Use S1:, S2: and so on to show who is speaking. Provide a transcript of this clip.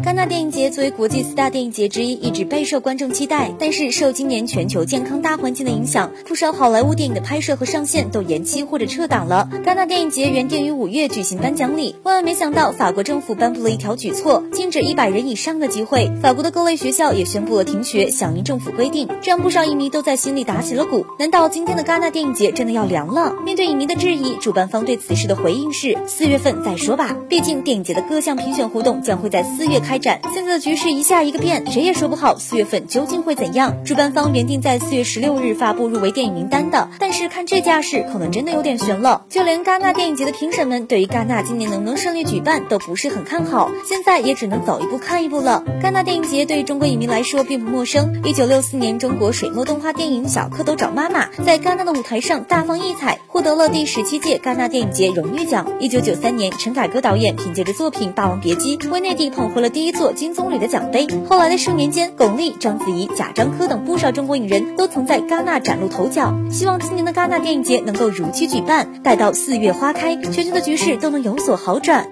S1: 戛纳电影节作为国际四大电影节之一，一直备受观众期待。但是受今年全球健康大环境的影响，不少好莱坞电影的拍摄和上线都延期或者撤档了。戛纳电影节原定于五月举行颁奖礼，万万没想到法国政府颁布了一条举措，禁止一百人以上的集会。法国的各类学校也宣布了停学，响应政府规定。这让不少影迷都在心里打起了鼓：难道今天的戛纳电影节真的要凉了？面对影迷的质疑，主办方对此事的回应是：四月份再说吧。毕竟电影节的各项评选活动将会在四月。开展，现在的局势一下一个变，谁也说不好四月份究竟会怎样。主办方原定在四月十六日发布入围电影名单的，但是看这架势，可能真的有点悬了。就连戛纳电影节的评审们，对于戛纳今年能不能顺利举办，都不是很看好。现在也只能走一步看一步了。戛纳电影节对中国影迷来说并不陌生。一九六四年，中国水墨动画电影《小蝌蚪找妈妈》在戛纳的舞台上大放异彩，获得了第十七届戛纳电影节荣誉奖。一九九三年，陈凯歌导演凭借着作品《霸王别姬》，为内地捧回了第一座金棕榈的奖杯。后来的数年间，巩俐、章子怡、贾樟柯等不少中国影人都曾在戛纳崭露头角。希望今年的戛纳电影节能够如期举办，待到四月花开，全球的局势都能有所好转。